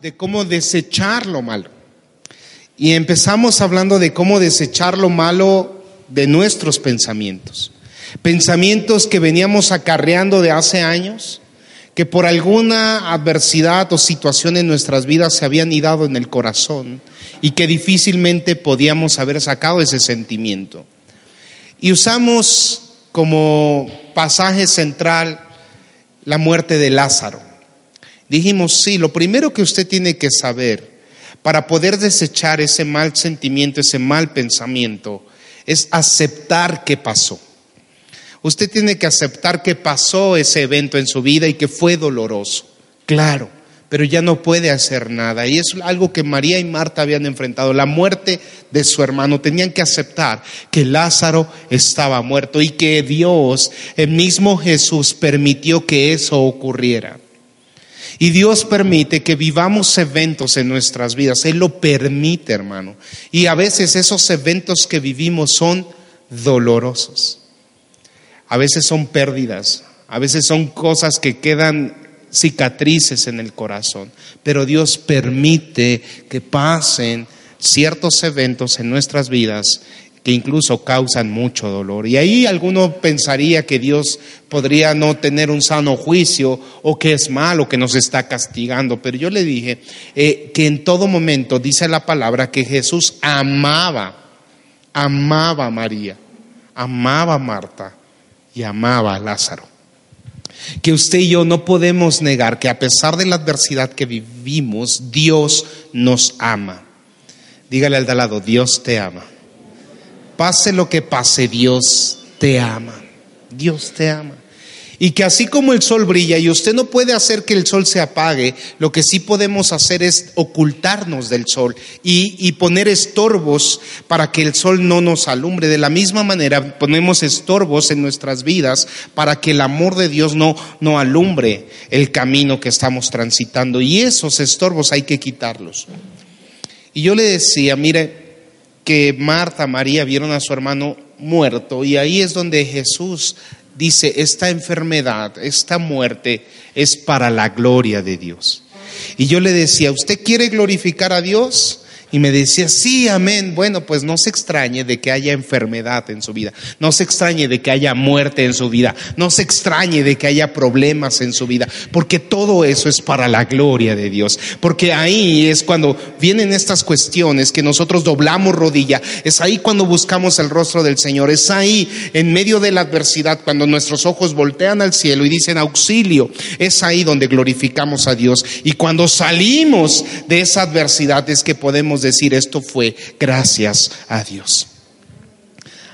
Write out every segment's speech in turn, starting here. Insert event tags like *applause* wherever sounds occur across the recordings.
De cómo desechar lo malo. Y empezamos hablando de cómo desechar lo malo de nuestros pensamientos. Pensamientos que veníamos acarreando de hace años, que por alguna adversidad o situación en nuestras vidas se habían idado en el corazón y que difícilmente podíamos haber sacado ese sentimiento. Y usamos como pasaje central la muerte de Lázaro. Dijimos, sí, lo primero que usted tiene que saber para poder desechar ese mal sentimiento, ese mal pensamiento, es aceptar que pasó. Usted tiene que aceptar que pasó ese evento en su vida y que fue doloroso, claro, pero ya no puede hacer nada. Y es algo que María y Marta habían enfrentado, la muerte de su hermano. Tenían que aceptar que Lázaro estaba muerto y que Dios, el mismo Jesús, permitió que eso ocurriera. Y Dios permite que vivamos eventos en nuestras vidas. Él lo permite, hermano. Y a veces esos eventos que vivimos son dolorosos. A veces son pérdidas. A veces son cosas que quedan cicatrices en el corazón. Pero Dios permite que pasen ciertos eventos en nuestras vidas que incluso causan mucho dolor. Y ahí alguno pensaría que Dios podría no tener un sano juicio o que es malo, que nos está castigando. Pero yo le dije eh, que en todo momento dice la palabra que Jesús amaba, amaba a María, amaba a Marta y amaba a Lázaro. Que usted y yo no podemos negar que a pesar de la adversidad que vivimos, Dios nos ama. Dígale al de lado, Dios te ama. Pase lo que pase, Dios te ama. Dios te ama. Y que así como el sol brilla y usted no puede hacer que el sol se apague, lo que sí podemos hacer es ocultarnos del sol y, poner estorbos para que el sol no nos alumbre. De la misma manera ponemos estorbos en nuestras vidas para que el amor de Dios no, no alumbre el camino que estamos transitando. Y esos estorbos hay que quitarlos. Y yo le decía, mire, que Marta, María vieron a su hermano muerto y ahí es donde Jesús dice, esta enfermedad, esta muerte es para la gloria de Dios. Y yo le decía, ¿usted quiere glorificar a Dios? Y me decía, sí, amén. Bueno, pues no se extrañe de que haya enfermedad en su vida, no se extrañe de que haya muerte en su vida, no se extrañe de que haya problemas en su vida, porque todo eso es para la gloria de Dios. Porque ahí es cuando vienen estas cuestiones que nosotros doblamos rodilla, es ahí cuando buscamos el rostro del Señor, es ahí en medio de la adversidad, cuando nuestros ojos voltean al cielo y dicen auxilio, es ahí donde glorificamos a Dios. Y cuando salimos de esa adversidad es que podemos decir esto fue gracias a Dios.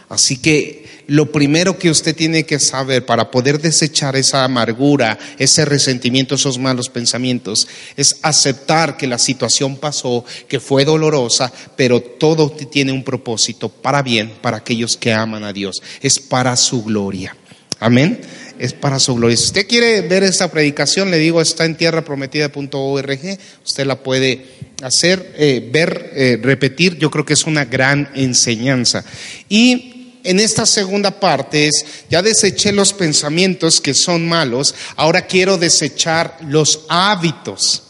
Así que lo primero que usted tiene que saber para poder desechar esa amargura, ese resentimiento, esos malos pensamientos, es aceptar que la situación pasó, que fue dolorosa, pero todo tiene un propósito para bien, para aquellos que aman a Dios. Es para su gloria. Amén es para su gloria. Si usted quiere ver esta predicación, le digo, está en tierraprometida.org, usted la puede hacer, eh, ver, eh, repetir, yo creo que es una gran enseñanza. Y en esta segunda parte es, ya deseché los pensamientos que son malos, ahora quiero desechar los hábitos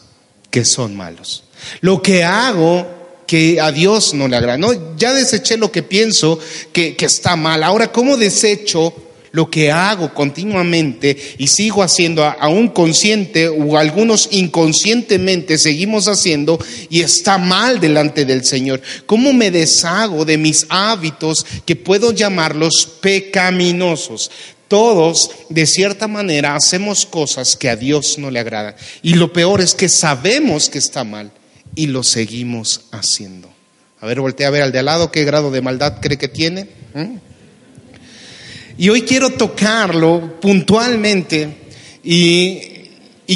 que son malos. Lo que hago que a Dios no le agrada. No, ya deseché lo que pienso que, que está mal. Ahora, ¿cómo desecho lo que hago continuamente y sigo haciendo, aún consciente o algunos inconscientemente seguimos haciendo y está mal delante del Señor. ¿Cómo me deshago de mis hábitos que puedo llamarlos pecaminosos? Todos, de cierta manera, hacemos cosas que a Dios no le agradan. Y lo peor es que sabemos que está mal y lo seguimos haciendo. A ver, voltea a ver al de al lado qué grado de maldad cree que tiene. ¿Mm? Y hoy quiero tocarlo puntualmente y,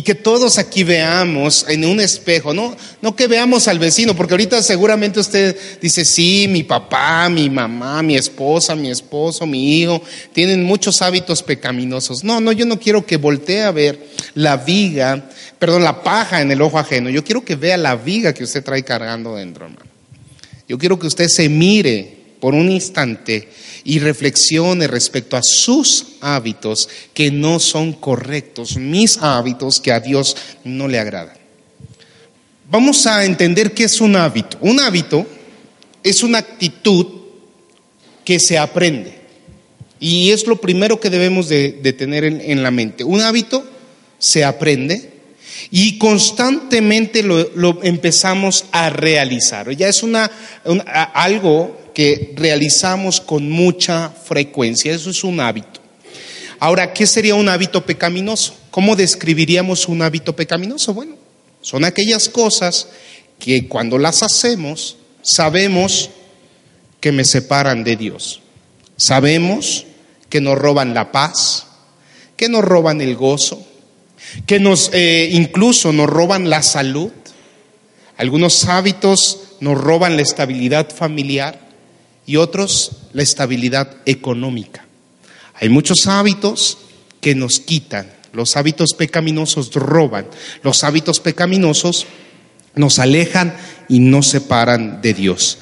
que todos aquí veamos en un espejo, no, no que veamos al vecino, porque ahorita seguramente usted dice, sí, mi papá, mi mamá, mi esposa, mi esposo, mi hijo, tienen muchos hábitos pecaminosos. No, no, yo no quiero que voltee a ver la viga, perdón, la paja en el ojo ajeno, yo quiero que vea la viga que usted trae cargando dentro, hermano. Yo quiero que usted se mire por un instante y reflexione respecto a sus hábitos que no son correctos, mis hábitos que a Dios no le agradan. vamos a entender qué es un hábito. Un hábito es una actitud que se aprende. Y es lo primero que debemos de, tener en, la mente. Un hábito se aprende y constantemente lo, empezamos a realizar. Ya es una, algo que realizamos con mucha frecuencia. Eso es un hábito. Ahora, ¿qué sería un hábito pecaminoso? ¿Cómo describiríamos un hábito pecaminoso? Bueno, son aquellas cosas que cuando las hacemos sabemos que me separan de Dios. Sabemos que nos roban la paz, que nos roban el gozo, que nos eh, incluso nos roban la salud. Algunos hábitos nos roban la estabilidad familiar y otros la estabilidad económica. Hay muchos hábitos que nos quitan. Los hábitos pecaminosos roban. Los hábitos pecaminosos nos alejan y nos separan de Dios.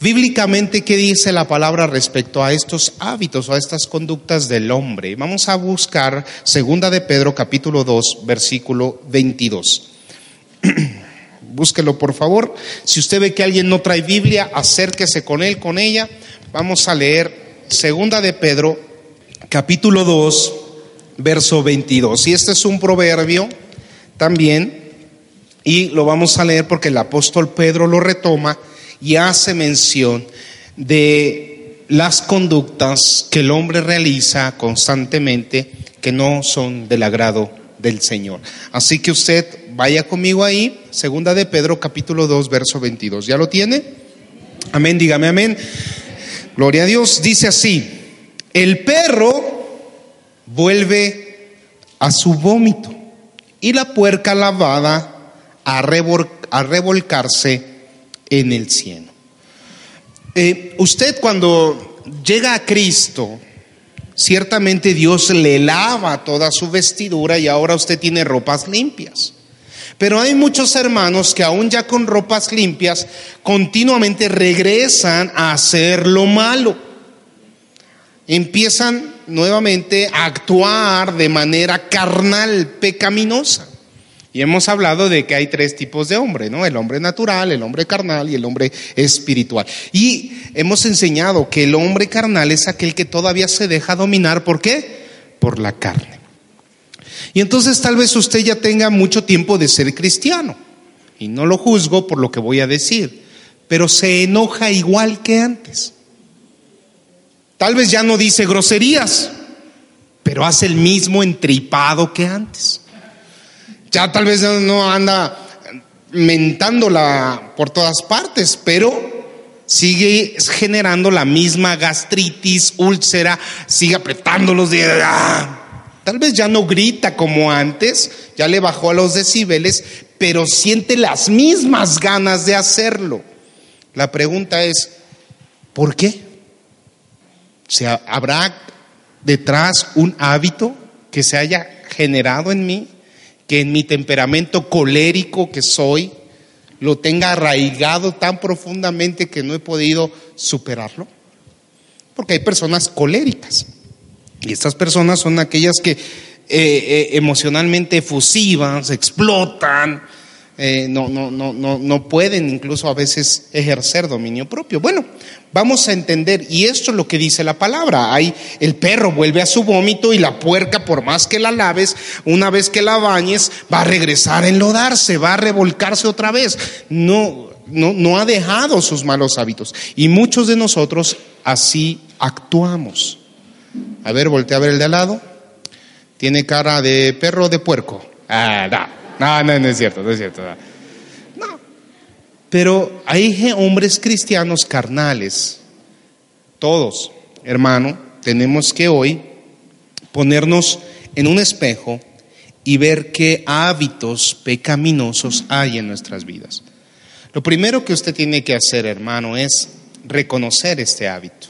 Bíblicamente, ¿qué dice la palabra respecto a estos hábitos o a estas conductas del hombre? Vamos a buscar segunda de Pedro capítulo 2, versículo 22. *clears throat* Búsquelo por favor. Si usted ve que alguien no trae Biblia, acérquese con él, con ella. Vamos a leer segunda de Pedro capítulo 2, verso 22. Y este es un proverbio también y lo vamos a leer porque el apóstol Pedro lo retoma y hace mención de las conductas que el hombre realiza constantemente que no son del agrado del Señor. Así que usted vaya conmigo ahí, segunda de Pedro capítulo 2 verso 22. ¿Ya lo tiene? Amén, dígame amén. Gloria a Dios, dice así, el perro vuelve a su vómito y la puerca lavada a, revolcarse en el cielo. Eh, usted cuando llega a Cristo, ciertamente Dios le lava toda su vestidura y ahora usted tiene ropas limpias. Pero hay muchos hermanos que aún ya con ropas limpias continuamente regresan a hacer lo malo. Empiezan nuevamente a actuar de manera carnal, pecaminosa. Y hemos hablado de que hay tres tipos de hombre, ¿no? El hombre natural, el hombre carnal y el hombre espiritual. Y hemos enseñado que el hombre carnal es aquel que todavía se deja dominar. ¿Por qué? Por la carne. Y entonces tal vez usted ya tenga mucho tiempo de ser cristiano. Y no lo juzgo por lo que voy a decir. Pero se enoja igual que antes. Tal vez ya no dice groserías, pero hace el mismo entripado que antes. Ya tal vez no anda mentándola por todas partes, pero sigue generando la misma gastritis, úlcera, sigue apretando los dientes. ¡ah! Tal vez ya no grita como antes, ya le bajó a los decibeles, pero siente las mismas ganas de hacerlo. La pregunta es, ¿por qué? ¿Se ¿Habrá detrás un hábito que se haya generado en mí? que en mi temperamento colérico que soy lo tenga arraigado tan profundamente que no he podido superarlo? Porque hay personas coléricas. Y estas personas son aquellas que eh, eh, emocionalmente efusivas, explotan, eh, no, no, no, no, no pueden incluso a veces ejercer dominio propio. Bueno, vamos a entender, y esto es lo que dice la palabra, hay el perro vuelve a su vómito y la puerca, por más que la laves, una vez que la bañes, va a regresar a enlodarse, va a revolcarse otra vez. No, no, no ha dejado sus malos hábitos. Y muchos de nosotros así actuamos. A ver, voltea a ver el de al lado. Tiene cara de perro de puerco. Ah, da. No, no, no es cierto, no es cierto. No. Pero hay hombres cristianos carnales. Todos, hermano, tenemos que hoy ponernos en un espejo y ver qué hábitos pecaminosos hay en nuestras vidas. Lo primero que usted tiene que hacer, hermano, es reconocer este hábito.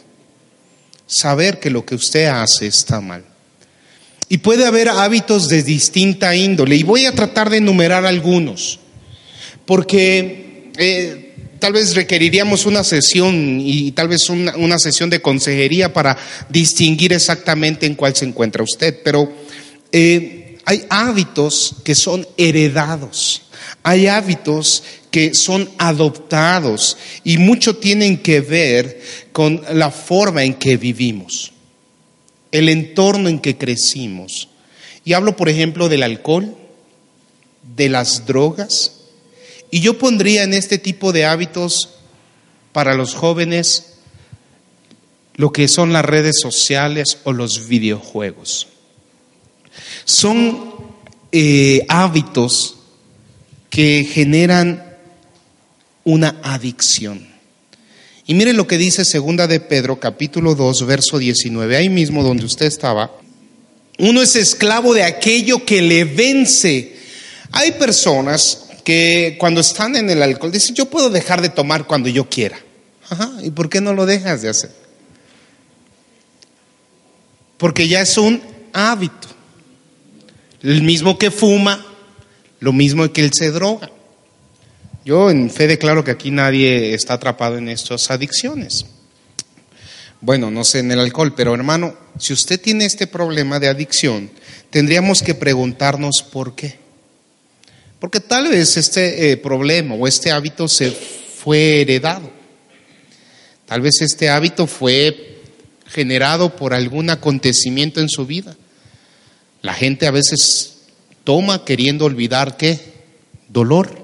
Saber que lo que usted hace está mal. Y puede haber hábitos de distinta índole. Y voy a tratar de enumerar algunos. Porque eh, tal vez requeriríamos una sesión y tal vez una, sesión de consejería para distinguir exactamente en cuál se encuentra usted. Pero eh, hay hábitos que son heredados, hay hábitos que son adoptados y mucho tienen que ver con la forma en que vivimos, el entorno en que crecimos. Y hablo, por ejemplo, del alcohol, de las drogas, y yo pondría en este tipo de hábitos para los jóvenes lo que son las redes sociales o los videojuegos. Son eh, hábitos que generan una adicción. Y miren lo que dice segunda de Pedro, capítulo 2, verso 19, ahí mismo donde usted estaba. Uno es esclavo de aquello que le vence. Hay personas que cuando están en el alcohol dicen, yo puedo dejar de tomar cuando yo quiera. Ajá, ¿y por qué no lo dejas de hacer? Porque ya es un hábito. El mismo que fuma, lo mismo que él se droga. Yo en fe declaro que aquí nadie está atrapado en estas adicciones. Bueno, no sé en el alcohol, pero hermano, si usted tiene este problema de adicción, tendríamos que preguntarnos por qué. Porque tal vez este eh, problema o este hábito se fue heredado. Tal vez este hábito fue generado por algún acontecimiento en su vida. La gente a veces toma queriendo olvidar qué? Dolor.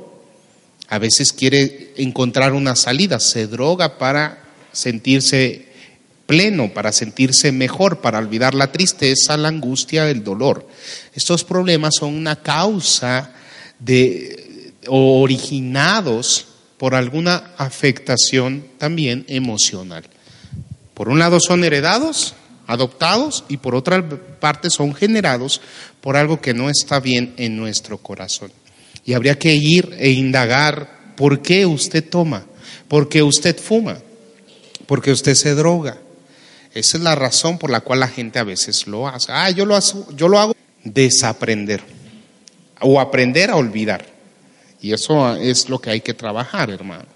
A veces quiere encontrar una salida, se droga para sentirse pleno, para sentirse mejor, para olvidar la tristeza, la angustia, el dolor. Estos problemas son una causa de originados por alguna afectación también emocional. Por un lado son heredados, adoptados y por otra parte son generados por algo que no está bien en nuestro corazón. Y habría que ir e indagar por qué usted toma, por qué usted fuma, por qué usted se droga. Esa es la razón por la cual la gente a veces lo hace. Ah, yo lo, hago, yo lo hago desaprender o aprender a olvidar. Y eso es lo que hay que trabajar, hermano.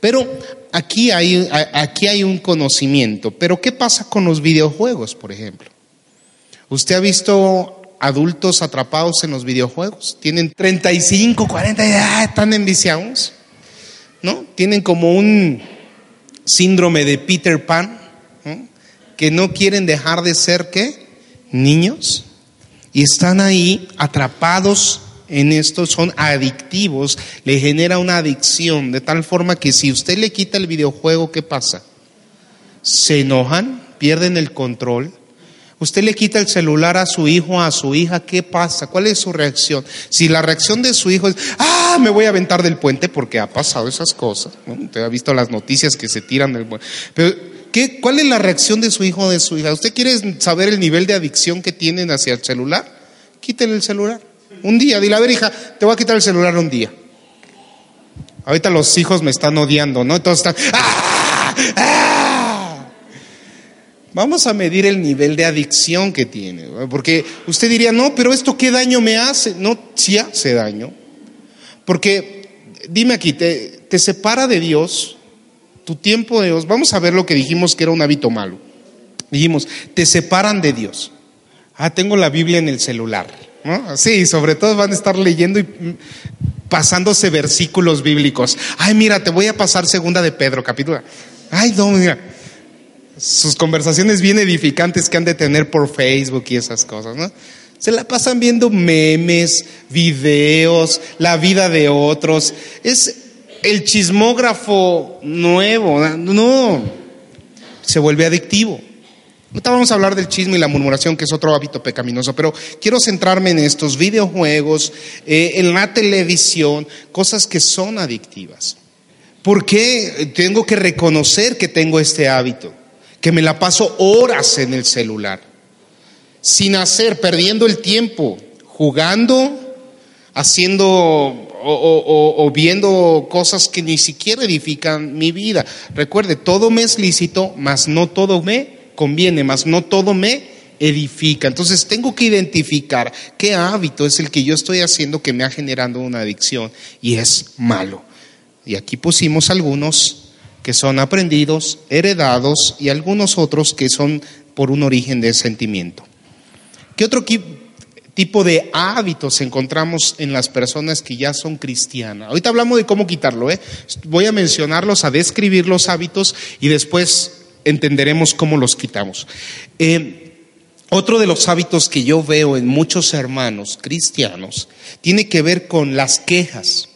Pero aquí hay, aquí hay un conocimiento. Pero ¿qué pasa con los videojuegos, por ejemplo? ¿Usted ha visto adultos atrapados en los videojuegos. Tienen 35, 40, ya están enviciados. ¿No? Tienen como un síndrome de Peter Pan, que no quieren dejar de ser qué? Niños. Y están ahí atrapados en esto, son adictivos, le genera una adicción, de tal forma que si usted le quita el videojuego, ¿qué pasa? Se enojan, pierden el control, Usted le quita el celular a su hijo, a su hija, ¿qué pasa? ¿Cuál es su reacción? Si la reacción de su hijo es, ah, me voy a aventar del puente porque ha pasado esas cosas. Usted ha visto las noticias que se tiran del puente. Pero, ¿qué, ¿cuál es la reacción de su hijo o de su hija? ¿Usted quiere saber el nivel de adicción que tienen hacia el celular? Quítele el celular. Un día, dile, a ver, hija, te voy a quitar el celular un día. Ahorita los hijos me están odiando, ¿no? Entonces están, ¡ah! ¡ah! Vamos a medir el nivel de adicción que tiene, porque usted diría, no, pero esto qué daño me hace. No, sí hace daño. Porque, dime aquí, te, te separa de Dios, tu tiempo de Dios. Vamos a ver lo que dijimos que era un hábito malo. Dijimos, te separan de Dios. Ah, tengo la Biblia en el celular. ¿No? Sí, sobre todo van a estar leyendo y pasándose versículos bíblicos. Ay, mira, te voy a pasar segunda de Pedro, capítulo. Ay, no, mira sus conversaciones bien edificantes que han de tener por Facebook y esas cosas, ¿no? Se la pasan viendo memes, videos, la vida de otros. Es el chismógrafo nuevo, no, se vuelve adictivo. Ahorita vamos a hablar del chisme y la murmuración, que es otro hábito pecaminoso, pero quiero centrarme en estos videojuegos, eh, en la televisión, cosas que son adictivas. ¿Por qué tengo que reconocer que tengo este hábito? que me la paso horas en el celular, sin hacer, perdiendo el tiempo, jugando, haciendo o, viendo cosas que ni siquiera edifican mi vida. Recuerde, todo me es lícito, mas no todo me conviene, mas no todo me edifica. Entonces tengo que identificar qué hábito es el que yo estoy haciendo que me ha generado una adicción y es malo. Y aquí pusimos algunos que son aprendidos, heredados y algunos otros que son por un origen de sentimiento. ¿Qué otro tipo de hábitos encontramos en las personas que ya son cristianas. Ahorita hablamos de cómo quitarlo, ¿eh? Voy a mencionarlos, a describir los hábitos y después entenderemos cómo los quitamos. Eh, otro de los hábitos que yo veo en muchos hermanos cristianos tiene que ver con las quejas.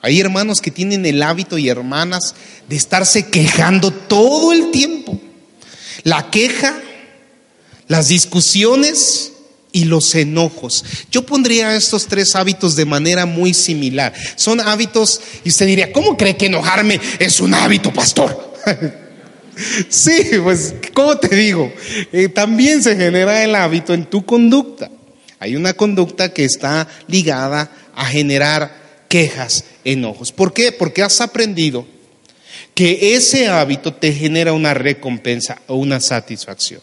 Hay hermanos que tienen el hábito y hermanas de estarse quejando todo el tiempo. La queja, las discusiones y los enojos. Yo pondría estos tres hábitos de manera muy similar. Son hábitos, y usted diría, ¿cómo cree que enojarme es un hábito, pastor? *laughs* sí, pues, ¿cómo te digo? Eh, también se genera el hábito en tu conducta. Hay una conducta que está ligada a generar quejas, enojos. ¿Por qué? Porque has aprendido que ese hábito te genera una recompensa o una satisfacción.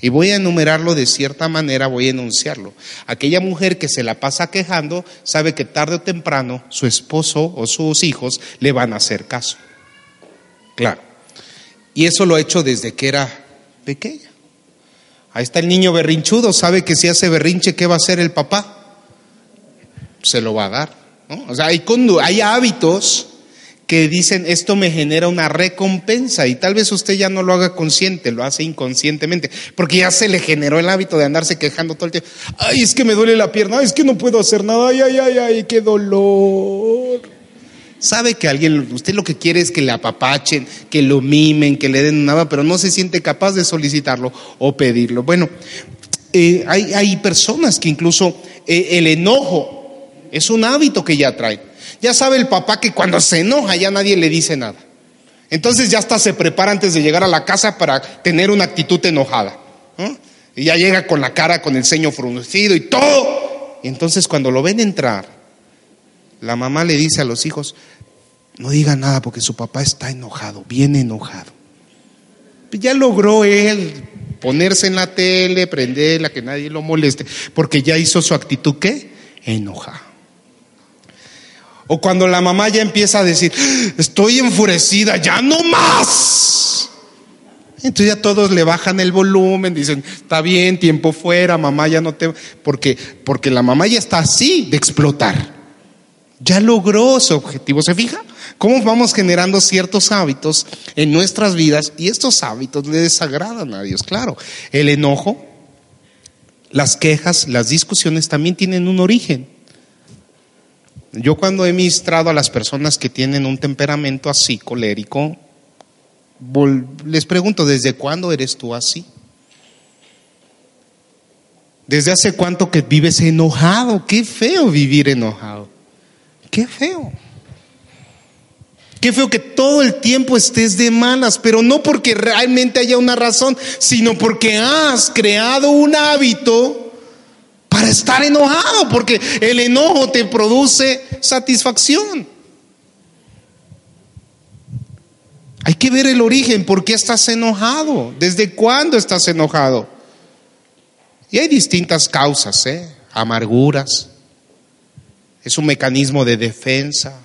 Y voy a enumerarlo de cierta manera, voy a enunciarlo. Aquella mujer que se la pasa quejando sabe que tarde o temprano su esposo o sus hijos le van a hacer caso. Claro. Y eso lo ha hecho desde que era pequeña. Ahí está el niño berrinchudo, sabe que si hace berrinche, ¿qué va a hacer el papá? Se lo va a dar. O sea, hay, hay hábitos que dicen esto me genera una recompensa y tal vez usted ya no lo haga consciente, lo hace inconscientemente, porque ya se le generó el hábito de andarse quejando todo el tiempo. Ay, es que me duele la pierna, ay, es que no puedo hacer nada, ay, ay, ay, ay, qué dolor. Sabe que alguien, usted lo que quiere es que le apapachen, que lo mimen, que le den nada, pero no se siente capaz de solicitarlo o pedirlo. Bueno, eh, hay, hay, personas que incluso eh, el enojo es un hábito que ya traen. Ya sabe el papá que cuando se enoja ya nadie le dice nada. Entonces ya hasta se prepara antes de llegar a la casa para tener una actitud enojada. Y ya llega con la cara, con el ceño fruncido y todo. Y entonces cuando lo ven entrar, la mamá le dice a los hijos, no diga nada porque su papá está enojado, bien enojado. Ya logró él ponerse en la tele, prenderla, que nadie lo moleste, porque ya hizo su actitud, ¿qué? Enoja. O cuando la mamá ya empieza a decir, estoy enfurecida, ya no más. Entonces ya todos le bajan el volumen, dicen, está bien, tiempo fuera, mamá ya no te... Porque, porque la mamá ya está así de explotar. Ya logró su objetivo, ¿se fija? ¿Cómo vamos generando ciertos hábitos en nuestras vidas y estos hábitos le desagradan a Dios? Claro, el enojo, las quejas, las discusiones también tienen un origen. Yo cuando he ministrado a las personas que tienen un temperamento así, colérico, les pregunto, ¿desde cuándo eres tú así? ¿Desde hace cuánto que vives enojado? Qué feo vivir enojado. Qué feo. Qué feo que todo el tiempo estés de malas, pero no porque realmente haya una razón, sino porque has creado un hábito para estar enojado, porque el enojo te produce satisfacción. Hay que ver el origen, ¿por qué estás enojado? ¿Desde cuándo estás enojado? Y hay distintas causas, ¿eh? amarguras, es un mecanismo de defensa,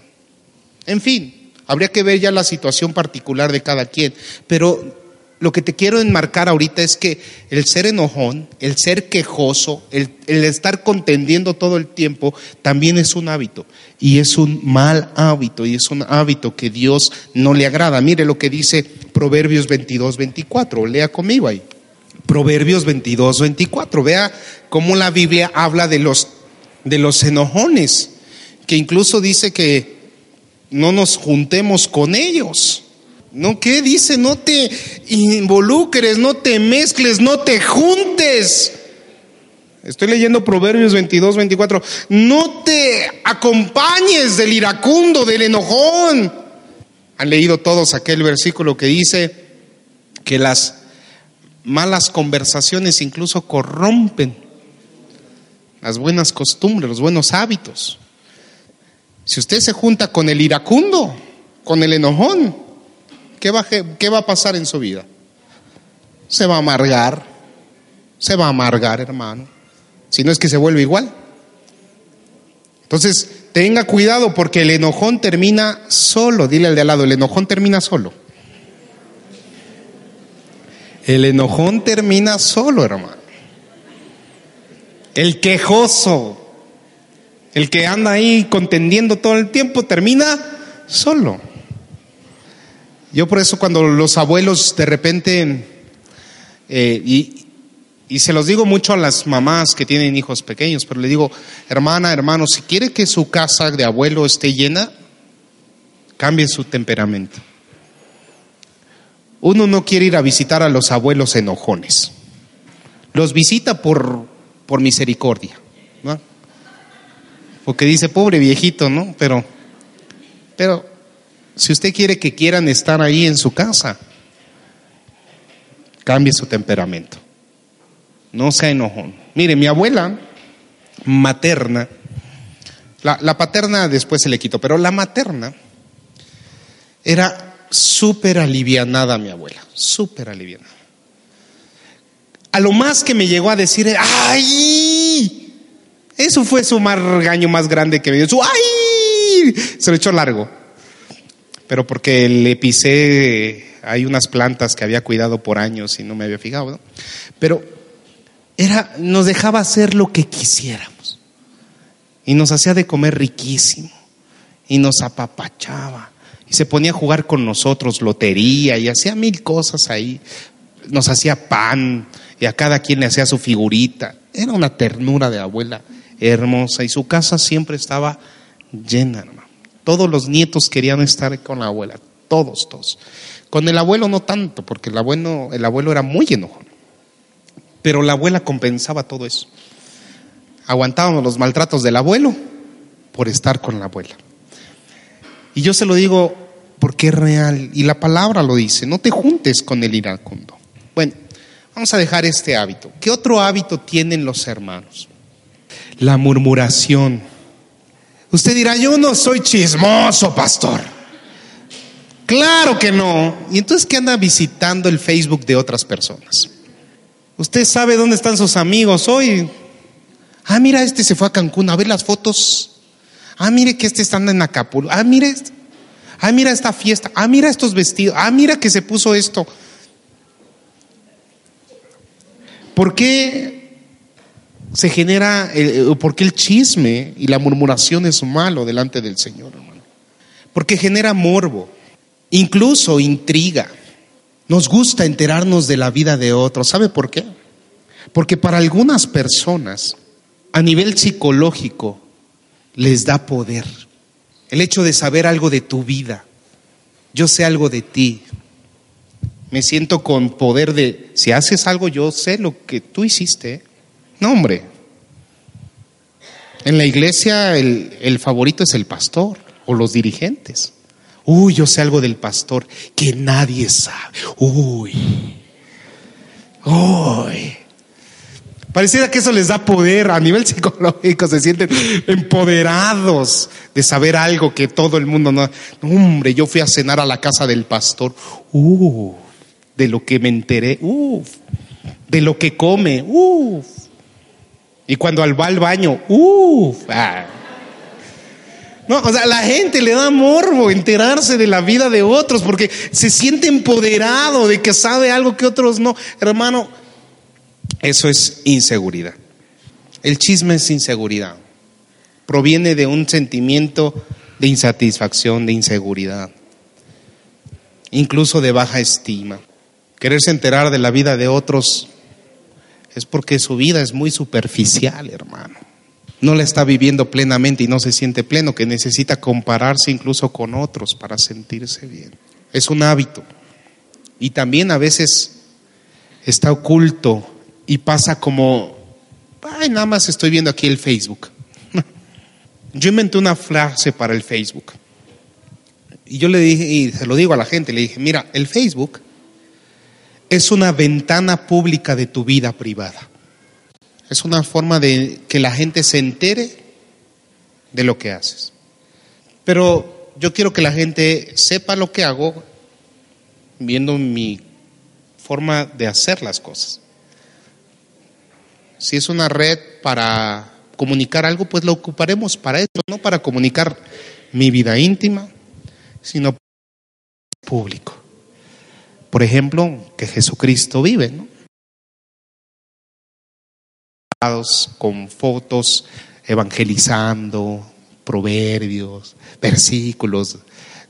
en fin, habría que ver ya la situación particular de cada quien, pero lo que te quiero enmarcar ahorita es que el ser enojón, el ser quejoso, el, estar contendiendo todo el tiempo, también es un hábito. Y es un mal hábito, y es un hábito que Dios no le agrada. Mire lo que dice Proverbios 22, 24. Lea conmigo ahí. Proverbios 22, 24. Vea cómo la Biblia habla de los, de los enojones, que incluso dice que no nos juntemos con ellos. ¿No qué dice? No te involucres, no te mezcles, no te juntes. Estoy leyendo Proverbios 22, 24. No te acompañes del iracundo, del enojón. Han leído todos aquel versículo que dice que las malas conversaciones incluso corrompen las buenas costumbres, los buenos hábitos. Si usted se junta con el iracundo, con el enojón, ¿qué va, ¿qué va a pasar en su vida? Se va a amargar, se va a amargar, hermano. Si no es que se vuelve igual. Entonces, tenga cuidado porque el enojón termina solo. Dile al de al lado, el enojón termina solo. El enojón termina solo, hermano. El quejoso, el que anda ahí contendiendo todo el tiempo, termina solo. Yo por eso cuando los abuelos de repente, eh, y, y se los digo mucho a las mamás que tienen hijos pequeños, pero le digo, hermana, hermano, si quiere que su casa de abuelo esté llena, cambie su temperamento. Uno no quiere ir a visitar a los abuelos enojones. Los visita por, por misericordia, ¿no? Porque dice, pobre viejito, ¿no? Pero, pero si usted quiere que quieran estar ahí en su casa, cambie su temperamento. No sea enojón. Mire, mi abuela materna, la, la paterna después se le quitó, pero la materna era súper alivianada mi abuela, súper alivianada. A lo más que me llegó a decir, ¡ay! Eso fue su margaño más grande que me dio. Su, ¡Ay! Se lo echó largo. Pero porque le pisé, hay unas plantas que había cuidado por años y no me había fijado. ¿no? Pero era, nos dejaba hacer lo que quisiéramos. Y nos hacía de comer riquísimo. Y nos apapachaba. Y se ponía a jugar con nosotros lotería y hacía mil cosas ahí. Nos hacía pan y a cada quien le hacía su figurita. Era una ternura de abuela hermosa y su casa siempre estaba llena, hermano. Todos los nietos querían estar con la abuela, todos, todos. Con el abuelo no tanto, porque el abuelo, el abuelo era muy enojón. Pero la abuela compensaba todo eso. Aguantábamos los maltratos del abuelo por estar con la abuela. Y yo se lo digo porque es real. Y la palabra lo dice, no te juntes con el iracundo. Bueno, vamos a dejar este hábito. ¿Qué otro hábito tienen los hermanos? La murmuración. Usted dirá, yo no soy chismoso, pastor. Claro que no. ¿Y entonces qué anda visitando el Facebook de otras personas? Usted sabe dónde están sus amigos hoy. Ah, mira, este se fue a Cancún a ver las fotos. Ah, mire que este está en Acapulco. Ah, mire, ah, mira esta fiesta. Ah, mira estos vestidos. Ah, mira que se puso esto. ¿Por qué se genera, el, por qué el chisme y la murmuración es malo delante del Señor, hermano? Porque genera morbo, incluso intriga. Nos gusta enterarnos de la vida de otros. ¿Sabe por qué? Porque para algunas personas, a nivel psicológico, les da poder. El hecho de saber algo de tu vida. Yo sé algo de ti. Me siento con poder de, si haces algo, yo sé lo que tú hiciste. No, hombre. En la iglesia el, el favorito es el pastor o los dirigentes. Uy, yo sé algo del pastor que nadie sabe. Uy. Uy. Pareciera que eso les da poder a nivel *laughs* psicológico, se sienten empoderados de saber algo que todo el mundo no. Hombre, yo fui a cenar a la casa del pastor. Uh, de lo que me enteré. Uf. De lo que come. Uf. Y cuando va al baño. Uf. Ah. No, o sea, la gente le da morbo enterarse de la vida de otros porque se siente empoderado de que sabe algo que otros no. Hermano, eso es inseguridad. El chisme es inseguridad. Proviene de un sentimiento de insatisfacción, de inseguridad, incluso de baja estima. Quererse enterar de la vida de otros es porque su vida es muy superficial, hermano no la está viviendo plenamente y no se siente pleno, que necesita compararse incluso con otros para sentirse bien. Es un hábito. Y también a veces está oculto y pasa como, ay, nada más estoy viendo aquí el Facebook. *laughs* Yo inventé una frase para el Facebook. Y yo le dije, y se lo digo a la gente, le dije, mira, el Facebook es una ventana pública de tu vida privada. Es una forma de que la gente se entere de lo que haces. Pero yo quiero que la gente sepa lo que hago viendo mi forma de hacer las cosas. Si es una red para comunicar algo, pues lo ocuparemos para eso, no para comunicar mi vida íntima, sino público. Por ejemplo, que Jesucristo vive, ¿no? con fotos evangelizando, proverbios, versículos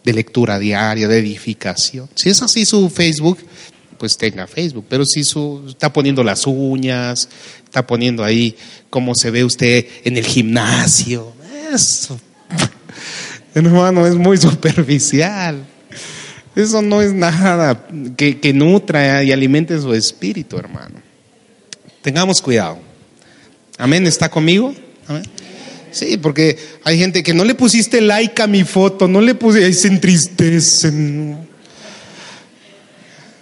de lectura diaria, de edificación. Si es así su Facebook, pues tenga Facebook, pero si su, está poniendo las uñas, está poniendo ahí cómo se ve usted en el gimnasio, eso, *laughs* hermano, es muy superficial. Eso no es nada que, que nutra y alimente su espíritu, hermano. Tengamos cuidado. Amén, ¿está conmigo? Amén. Sí, porque hay gente que no le pusiste like a mi foto, no le puse, ahí se entristecen.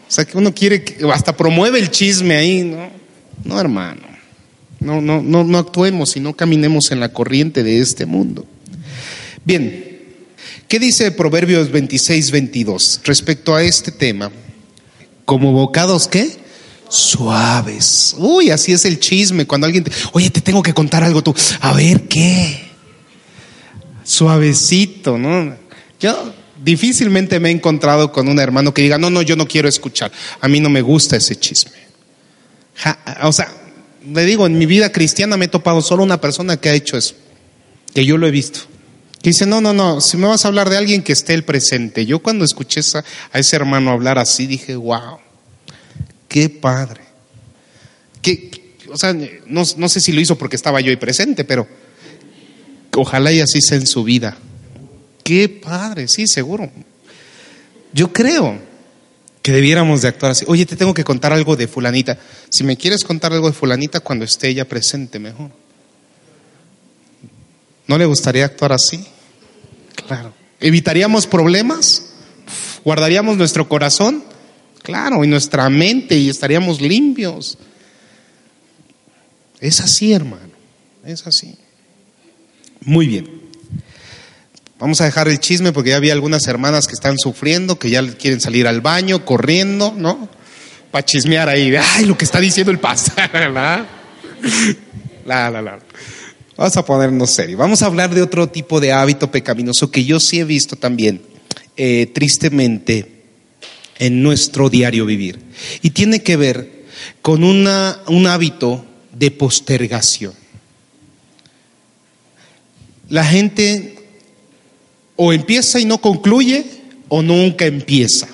O sea que uno quiere que hasta promueve el chisme ahí, ¿no? No, hermano. No, no, no, no actuemos y no caminemos en la corriente de este mundo. Bien, ¿qué dice Proverbios 26, 22 respecto a este tema? Como bocados, ¿qué? Suaves. Uy, así es el chisme. Cuando alguien te, oye, te tengo que contar algo tú. A ver, ¿qué? Suavecito, ¿no? Yo difícilmente me he encontrado con un hermano que diga, no, no, yo no quiero escuchar. A mí no me gusta ese chisme. o sea, le digo, en mi vida cristiana me he topado solo una persona que ha hecho eso, que yo lo he visto. Que dice, no, no, no, si me vas a hablar de alguien que esté el presente. Yo cuando escuché a ese hermano hablar así, dije, wow, qué padre. Que, o sea, no, no sé si lo hizo porque estaba yo ahí presente, pero ojalá y así sea en su vida. Qué padre, sí, seguro. Yo creo que debiéramos de actuar así. Oye, te tengo que contar algo de fulanita. Si me quieres contar algo de fulanita cuando esté ella presente, mejor. ¿No le gustaría actuar así? Claro. ¿Evitaríamos problemas? ¿Guardaríamos nuestro corazón? Claro, y nuestra mente y estaríamos limpios. Es así, hermano. Es así. Muy bien. Vamos a dejar el chisme porque ya había algunas hermanas que están sufriendo, que ya quieren salir al baño, corriendo, ¿no? Para chismear ahí, ay, lo que está diciendo el pastor, ¿verdad? La, la, la. Vamos a ponernos serio. Vamos a hablar de otro tipo de hábito pecaminoso que yo sí he visto también, eh, tristemente, en nuestro diario vivir. Y tiene que ver con un hábito de postergación. La gente o empieza y no concluye o nunca empieza.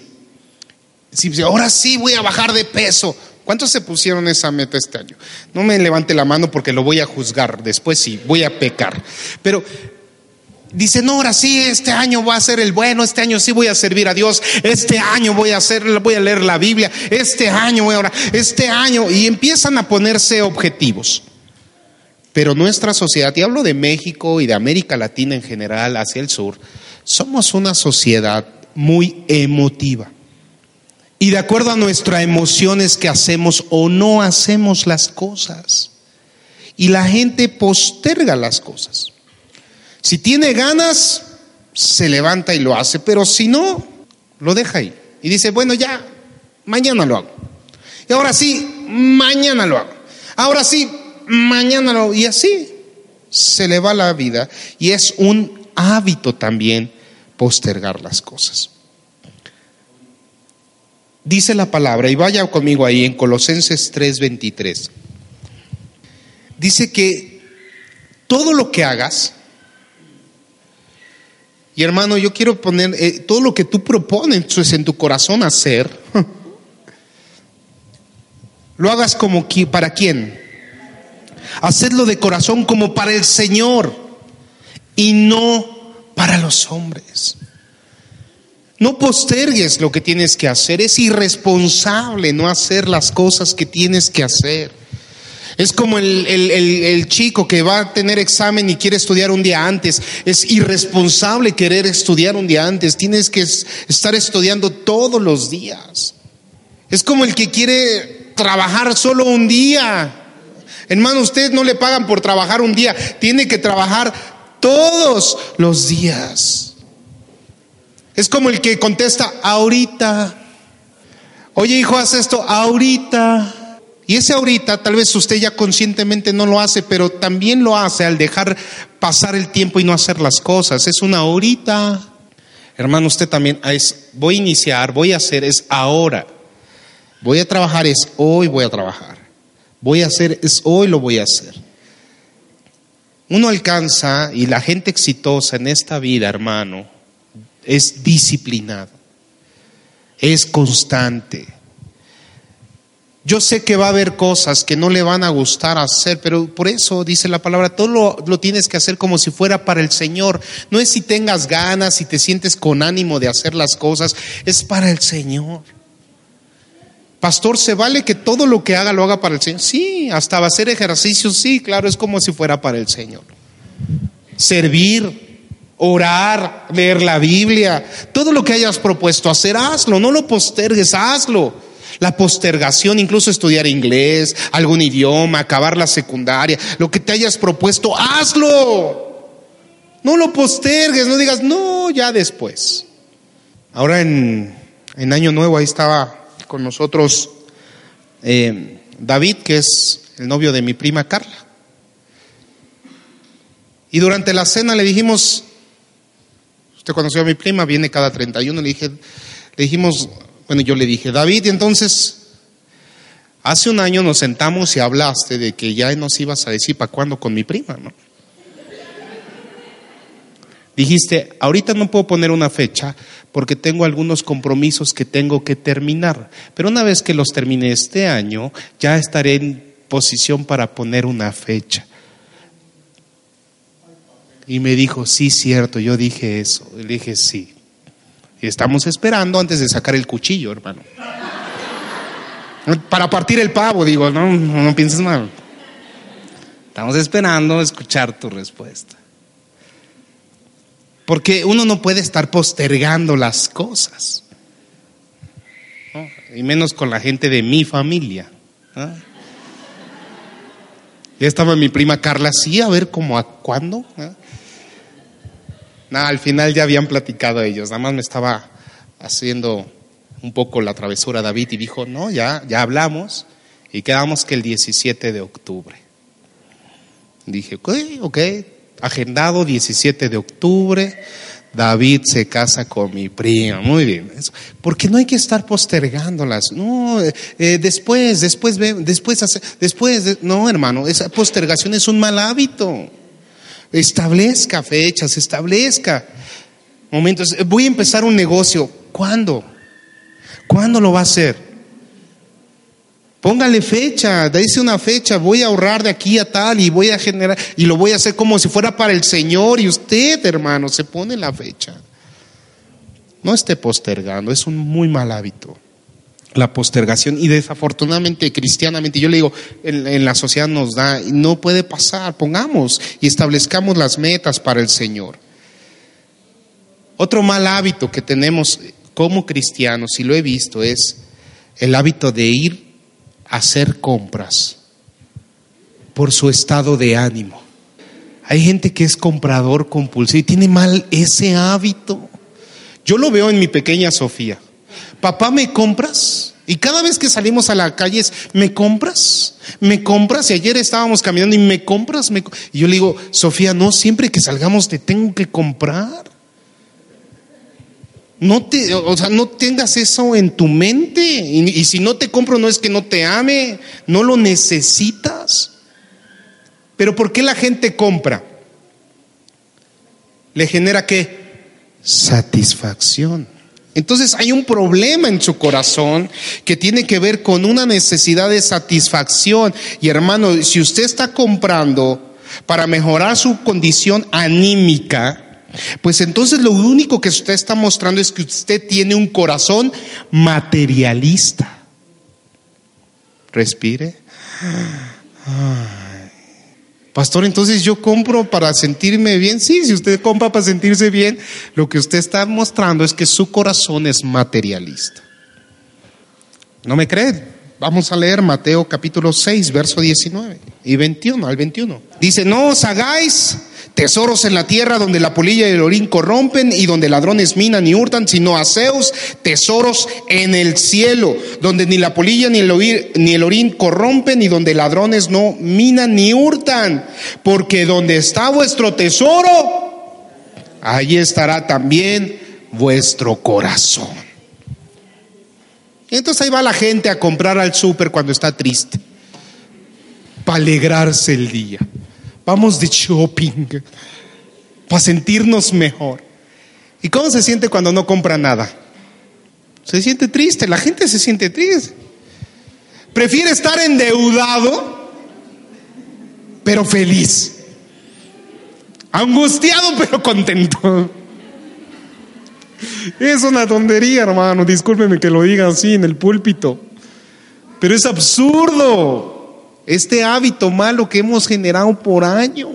Si ahora sí voy a bajar de peso. ¿Cuántos se pusieron esa meta este año? No me levante la mano porque lo voy a juzgar. Después sí, voy a pecar. Pero dice, no, ahora sí, este año voy a ser el bueno, este año sí voy a servir a Dios, este año voy a hacer, voy a leer la Biblia, este año voy a orar, este año, y empiezan a ponerse objetivos. Pero nuestra sociedad, y hablo de México y de América Latina en general, hacia el sur, somos una sociedad muy emotiva. Y de acuerdo a nuestras emociones que hacemos o no hacemos las cosas. Y la gente posterga las cosas. Si tiene ganas, se levanta y lo hace, pero si no, lo deja ahí. Y dice, bueno, ya, mañana lo hago. Y ahora sí, mañana lo hago. Ahora sí, mañana lo y así se le va la vida y es un hábito también postergar las cosas. Dice la palabra, y vaya conmigo ahí en Colosenses 3:23. Dice que todo lo que hagas, y hermano, yo quiero poner eh, todo lo que tú propones en tu corazón hacer, *laughs* lo hagas como para quién? Hacedlo de corazón como para el Señor y no para los hombres. No postergues lo que tienes que hacer. Es irresponsable no hacer las cosas que tienes que hacer. Es como el, el, chico que va a tener examen y quiere estudiar un día antes. Es irresponsable querer estudiar un día antes. Tienes que estar estudiando todos los días. Es como el que quiere trabajar solo un día. Hermano, ustedes no le pagan por trabajar un día, tiene que trabajar todos los días. Es como el que contesta ahorita. Oye, hijo, haz esto ahorita. Y ese ahorita, tal vez usted ya conscientemente no lo hace, pero también lo hace al dejar pasar el tiempo y no hacer las cosas. Es una ahorita. Hermano, usted también es, voy a iniciar, voy a hacer, es ahora. Voy a trabajar, es hoy voy a trabajar. Voy a hacer, es hoy lo voy a hacer. Uno alcanza, y la gente exitosa en esta vida, hermano, es disciplinado, es constante. Yo sé que va a haber cosas que no le van a gustar hacer, pero por eso dice la palabra, todo lo, lo, tienes que hacer como si fuera para el Señor. No es si tengas ganas, si te sientes con ánimo de hacer las cosas, es para el Señor. Pastor, ¿se vale que todo lo que haga lo haga para el Señor? Sí, hasta hacer ejercicio, sí, claro, es como si fuera para el Señor. Servir, orar, leer la Biblia, todo lo que hayas propuesto hacer, hazlo, no lo postergues, hazlo. La postergación, incluso estudiar inglés, algún idioma, acabar la secundaria, lo que te hayas propuesto, hazlo. No lo postergues, no digas, no, ya después. Ahora en, en Año Nuevo ahí estaba con nosotros eh, David, que es el novio de mi prima Carla. Y durante la cena le dijimos, usted conoció a mi prima, viene cada 31, le dije, le dijimos, bueno, yo le dije, David, y entonces, hace un año nos sentamos y hablaste de que ya nos ibas a decir para cuándo con mi prima, ¿no? Dijiste, ahorita no puedo poner una fecha porque tengo algunos compromisos que tengo que terminar, pero una vez que los termine este año, ya estaré en posición para poner una fecha. Y me dijo, sí, cierto, yo dije eso. Le dije, sí. Y estamos esperando antes de sacar el cuchillo, hermano. Para partir el pavo, digo, no, no pienses mal. Estamos esperando escuchar tu respuesta. Porque uno no puede estar postergando las cosas. Y menos con la gente de mi familia. ¿no? Ya estaba mi prima Carla, sí, a ver cómo a cuándo. ¿no? Nada, al final ya habían platicado ellos. Nada más me estaba haciendo un poco la travesura David y dijo, no, ya, ya hablamos y quedamos que el 17 de octubre. Dije, ok, ok, agendado 17 de octubre, David se casa con mi prima, muy bien. Porque no hay que estar postergándolas. No, eh, después, después, después, después, no, hermano, esa postergación es un mal hábito. Establezca fechas, establezca momentos. Voy a empezar un negocio. ¿Cuándo? ¿Cuándo lo va a hacer? Póngale fecha, dice una fecha, voy a ahorrar de aquí a tal y voy a generar y lo voy a hacer como si fuera para el Señor y usted, hermano, se pone la fecha. No esté postergando, es un muy mal hábito. La postergación y desafortunadamente cristianamente, yo le digo, en, en la sociedad nos da, no puede pasar, pongamos y establezcamos las metas para el Señor. Otro mal hábito que tenemos como cristianos, y lo he visto, es el hábito de ir hacer compras por su estado de ánimo. Hay gente que es comprador compulsivo y tiene mal ese hábito. Yo lo veo en mi pequeña Sofía. Papá, ¿me compras? Y cada vez que salimos a la calle es, ¿me compras? ¿Me compras? Y ayer estábamos caminando y ¿me compras? ¿Me y yo le digo, Sofía, no, siempre que salgamos te tengo que comprar. No te, o sea, no tengas eso en tu mente. Y, si no te compro, no es que no te ame, no lo necesitas. Pero ¿por qué la gente compra? ¿Le genera qué? Satisfacción. Entonces hay un problema en su corazón que tiene que ver con una necesidad de satisfacción. Y hermano, si usted está comprando para mejorar su condición anímica, pues entonces lo único que usted está mostrando es que usted tiene un corazón materialista. Respire. Pastor, entonces yo compro para sentirme bien. Sí, si usted compra para sentirse bien, lo que usted está mostrando es que su corazón es materialista. ¿No me cree? Vamos a leer Mateo capítulo 6, verso 19 y 21 al 21. Dice, no os hagáis tesoros en la tierra donde la polilla y el orín corrompen y donde ladrones minan y hurtan, sino haceos tesoros en el cielo, donde ni la polilla ni el, oír, ni el orín corrompen y donde ladrones no minan ni hurtan, porque donde está vuestro tesoro, allí estará también vuestro corazón. Entonces ahí va la gente a comprar al súper cuando está triste. para alegrarse el día. Vamos de shopping para sentirnos mejor. ¿Y cómo se siente cuando no compra nada? Se siente triste, la gente se siente triste. Prefiere estar endeudado, pero feliz. Angustiado, pero contento. Es una tontería, hermano. Discúlpeme que lo diga así en el púlpito. Pero es absurdo este hábito malo que hemos generado por años.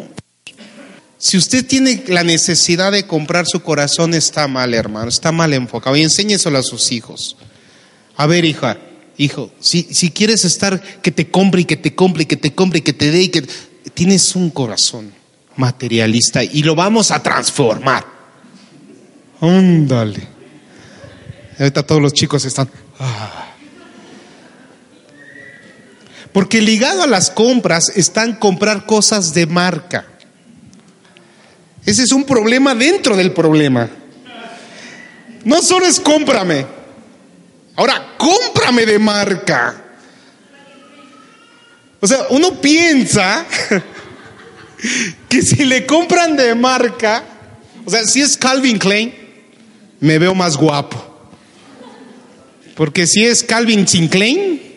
Si usted tiene la necesidad de comprar su corazón, está mal, hermano, está mal enfocado. Y enséñeselo a sus hijos. A ver, hija, hijo, si, si quieres estar, que te compre y que te compre y que te compre y que te dé y que... Tienes un corazón materialista y lo vamos a transformar. Ándale. Ahorita todos los chicos están... Ah. Porque ligado a las compras están comprar cosas de marca. Ese es un problema dentro del problema. No solo es cómprame. Ahora, cómprame de marca. O sea, uno piensa *laughs* que si le compran de marca, o sea, si es Calvin Klein, me veo más guapo. Porque si es Calvin Klein,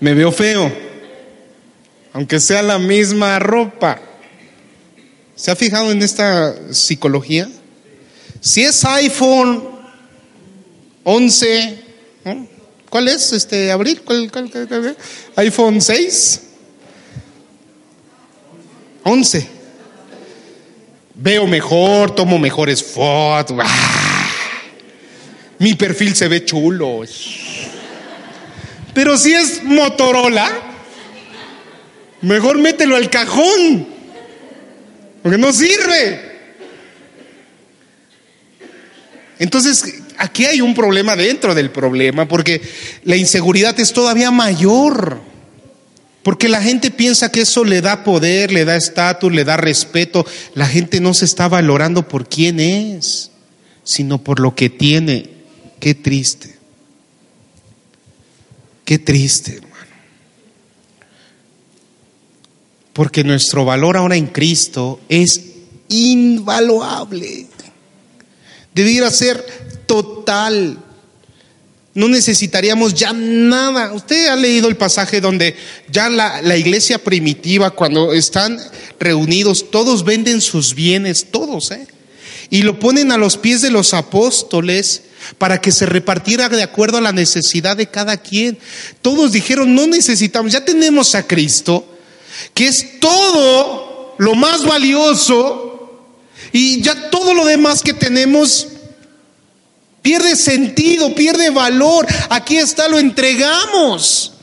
me veo feo. Aunque sea la misma ropa. ¿Se ha fijado en esta psicología? Si es iPhone 11, ¿cuál es este abril? ¿Cuál, iPhone 6? 11. Veo mejor, tomo mejores fotos. ¡Ah! Mi perfil se ve chulo. Pero si es Motorola, mejor mételo al cajón. Porque no sirve. Entonces, aquí hay un problema dentro del problema, porque la inseguridad es todavía mayor. Porque la gente piensa que eso le da poder, le da estatus, le da respeto. La gente no se está valorando por quién es, sino por lo que tiene. Qué triste. Qué triste, hermano. Porque nuestro valor ahora en Cristo es invaluable. Debiera ser total. No necesitaríamos ya nada. Usted ha leído el pasaje donde ya la, la, iglesia primitiva, cuando están reunidos, todos venden sus bienes, todos, ¿eh? Y lo ponen a los pies de los apóstoles para que se repartiera de acuerdo a la necesidad de cada quien. Todos dijeron, no necesitamos, ya tenemos a Cristo, que es todo lo más valioso, y ya todo lo demás que tenemos pierde sentido, pierde valor. Aquí está, lo entregamos.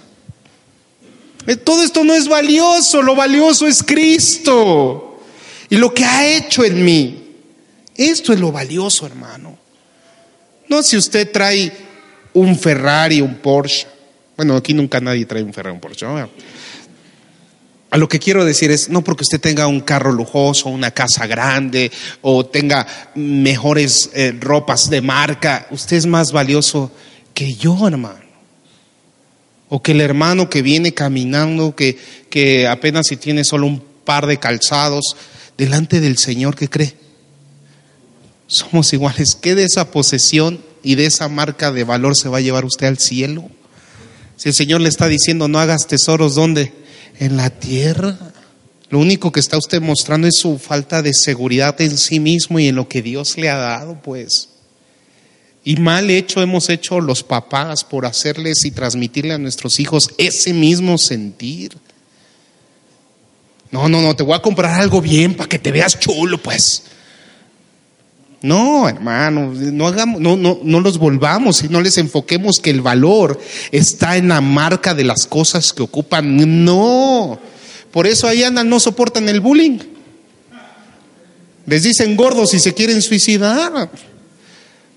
Eh, todo esto no es valioso, lo valioso es Cristo y lo que ha hecho en mí. Esto es lo valioso, hermano. No si usted trae un Ferrari, un Porsche. Bueno, aquí nunca nadie trae un Ferrari, un Porsche. A lo que quiero decir es, no porque usted tenga un carro lujoso, una casa grande o tenga mejores eh, ropas de marca, usted es más valioso que yo, hermano. O que el hermano que viene caminando, que, que apenas si tiene solo un par de calzados, delante del Señor, ¿qué cree? Somos iguales. ¿Qué de esa posesión y de esa marca de valor se va a llevar usted al cielo? Si el Señor le está diciendo no hagas tesoros, ¿dónde? En la tierra. Lo único que está usted mostrando es su falta de seguridad en sí mismo y en lo que Dios le ha dado, pues. Y mal hecho hemos hecho los papás por hacerles y transmitirle a nuestros hijos ese mismo sentir. No, no, no, te voy a comprar algo bien para que te veas chulo, pues. No, hermano, no, hagamos, no, no, no los volvamos y no les enfoquemos que el valor está en la marca de las cosas que ocupan. No, por eso ahí andan, no soportan el bullying. Les dicen gordos y se quieren suicidar.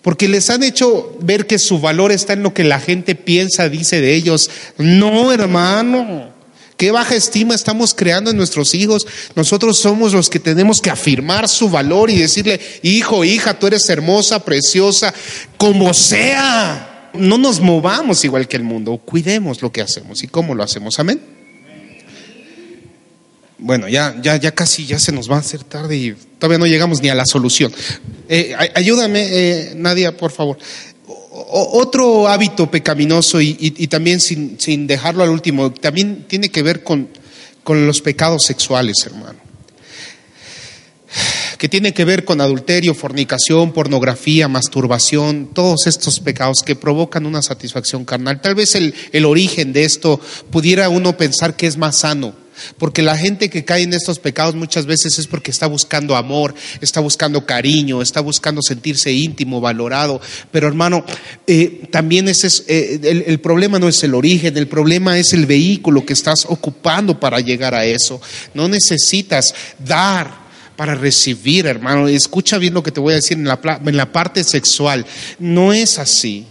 Porque les han hecho ver que su valor está en lo que la gente piensa, dice de ellos. No, hermano. Qué baja estima estamos creando en nuestros hijos. Nosotros somos los que tenemos que afirmar su valor y decirle, hijo, hija, tú eres hermosa, preciosa, como sea. No nos movamos igual que el mundo, cuidemos lo que hacemos y cómo lo hacemos. Amén. Bueno, ya, ya, ya casi, ya se nos va a hacer tarde y todavía no llegamos ni a la solución. Eh, ayúdame, eh, Nadia, por favor. Otro hábito pecaminoso y, también sin, sin, dejarlo al último, también tiene que ver con, con los pecados sexuales, hermano que tiene que ver con adulterio, fornicación, pornografía, masturbación, todos estos pecados que provocan una satisfacción carnal. Tal vez el, el origen de esto pudiera uno pensar que es más sano, porque la gente que cae en estos pecados muchas veces es porque está buscando amor, está buscando cariño, está buscando sentirse íntimo, valorado. Pero hermano, eh, también ese es, eh, el, el, problema no es el origen, el problema es el vehículo que estás ocupando para llegar a eso. No necesitas dar para recibir, hermano. Escucha bien lo que te voy a decir en la, parte sexual. No es así.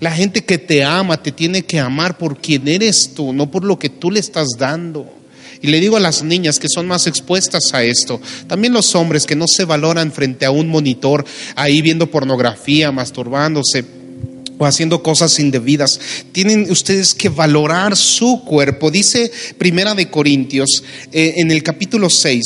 La gente que te ama te tiene que amar por quien eres tú, no por lo que tú le estás dando. Y le digo a las niñas que son más expuestas a esto, también los hombres que no se valoran frente a un monitor, ahí viendo pornografía, masturbándose o haciendo cosas indebidas, tienen ustedes que valorar su cuerpo. Dice Primera de Corintios eh, en el capítulo 6,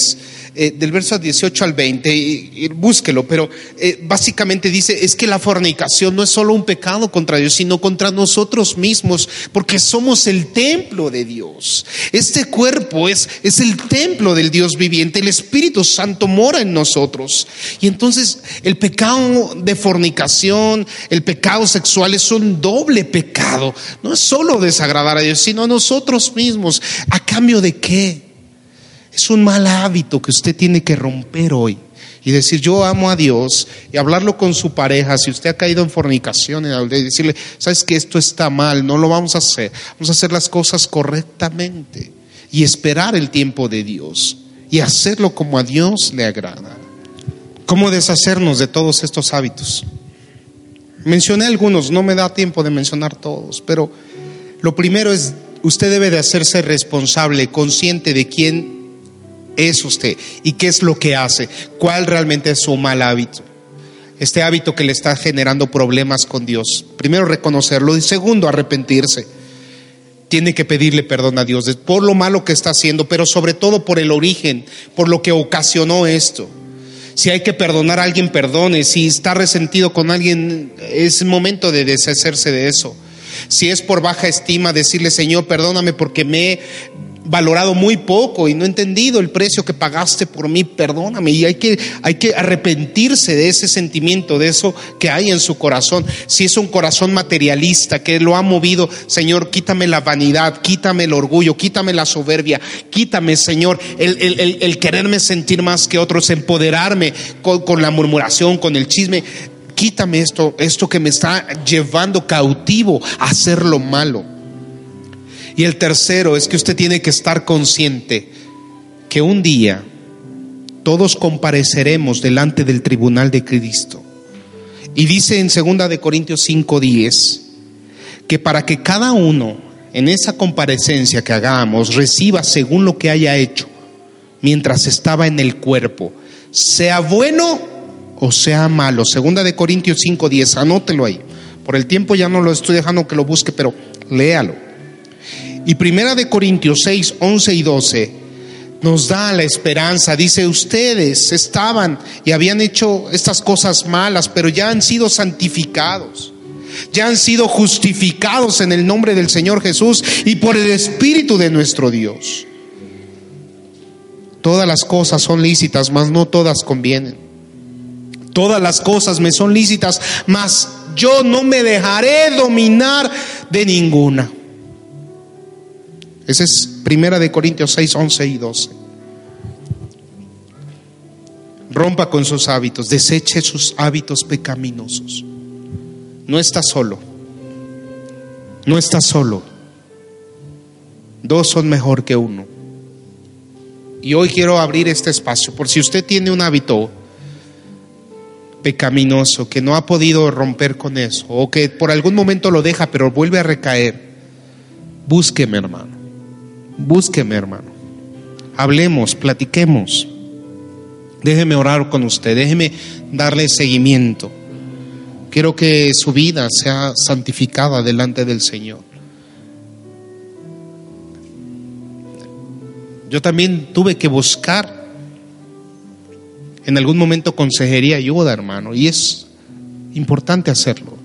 eh, del verso 18 al 20, búsquelo, pero eh, básicamente dice, es que la fornicación no es solo un pecado contra Dios, sino contra nosotros mismos, porque somos el templo de Dios. Este cuerpo es, es el templo del Dios viviente, el Espíritu Santo mora en nosotros. Y entonces el pecado de fornicación, el pecado sexual es un doble pecado. No es solo desagradar a Dios, sino a nosotros mismos. ¿A cambio de qué? Es un mal hábito que usted tiene que romper hoy y decir yo amo a Dios y hablarlo con su pareja. Si usted ha caído en fornicación y decirle, sabes que esto está mal, no lo vamos a hacer. Vamos a hacer las cosas correctamente y esperar el tiempo de Dios y hacerlo como a Dios le agrada. ¿Cómo deshacernos de todos estos hábitos? Mencioné algunos, no me da tiempo de mencionar todos, pero lo primero es, usted debe de hacerse responsable, consciente de quién es usted y qué es lo que hace, cuál realmente es su mal hábito. Este hábito que le está generando problemas con Dios. Primero reconocerlo y segundo arrepentirse. Tiene que pedirle perdón a Dios por lo malo que está haciendo, pero sobre todo por el origen, por lo que ocasionó esto. Si hay que perdonar a alguien, perdone. Si está resentido con alguien, es momento de deshacerse de eso. Si es por baja estima, decirle, Señor, perdóname porque me valorado muy poco y no he entendido el precio que pagaste por mí, perdóname. Y hay que, hay que arrepentirse de ese sentimiento, de eso que hay en su corazón. Si es un corazón materialista que lo ha movido, Señor, quítame la vanidad, quítame el orgullo, quítame la soberbia, quítame, Señor, el, quererme sentir más que otros, empoderarme con, con la murmuración, con el chisme. Quítame esto, esto que me está llevando cautivo a hacer lo malo. Y el tercero es que usted tiene que estar consciente que un día todos compareceremos delante del tribunal de Cristo. Y dice en 2 de Corintios 5:10 que para que cada uno en esa comparecencia que hagamos reciba según lo que haya hecho mientras estaba en el cuerpo, sea bueno o sea malo. Segunda de Corintios 5:10, anótelo ahí. Por el tiempo ya no lo estoy dejando que lo busque, pero léalo. Y Primera de Corintios 6, 11 y 12 nos da la esperanza. Dice, ustedes estaban y habían hecho estas cosas malas, pero ya han sido santificados. Ya han sido justificados en el nombre del Señor Jesús y por el Espíritu de nuestro Dios. Todas las cosas son lícitas, mas no todas convienen. Todas las cosas me son lícitas, mas yo no me dejaré dominar de ninguna. Esa es Primera de Corintios 6, 11 y 12. Rompa con sus hábitos, deseche sus hábitos pecaminosos. No está solo. No está solo. Dos son mejor que uno. Y hoy quiero abrir este espacio por si usted tiene un hábito pecaminoso que no ha podido romper con eso o que por algún momento lo deja pero vuelve a recaer. Búsqueme, hermano. Búsqueme, hermano. Hablemos, platiquemos. Déjeme orar con usted, déjeme darle seguimiento. Quiero que su vida sea santificada delante del Señor. Yo también tuve que buscar en algún momento consejería, ayuda, hermano, y es importante hacerlo.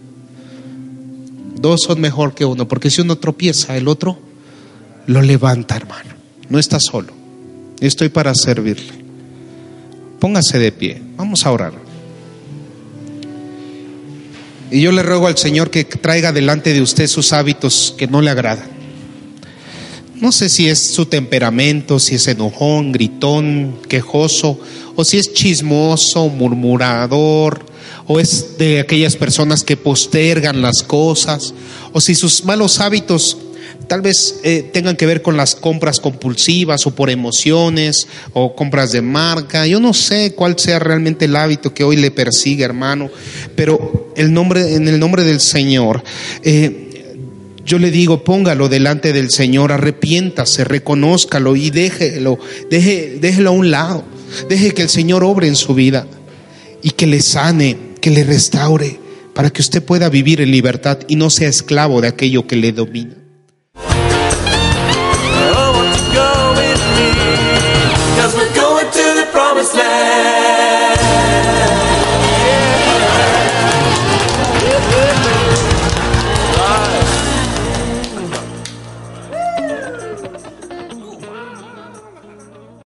Dos son mejor que uno, porque si uno tropieza, el otro lo levanta, hermano. No está solo. Estoy para servirle. Póngase de pie. Vamos a orar. Y yo le ruego al Señor que traiga delante de usted sus hábitos que no le agradan. No sé si es su temperamento, si es enojón, gritón, quejoso, o si es chismoso, murmurador, o es de aquellas personas que postergan las cosas, o si sus malos hábitos tal vez eh, tengan que ver con las compras compulsivas o por emociones o compras de marca. Yo no sé cuál sea realmente el hábito que hoy le persigue, hermano, pero el nombre, en el nombre del Señor, eh, yo le digo, póngalo delante del Señor, arrepiéntase, reconózcalo y déjelo, déjelo a un lado. Deje que el Señor obre en su vida y que le sane, que le restaure, para que usted pueda vivir en libertad y no sea esclavo de aquello que le domina.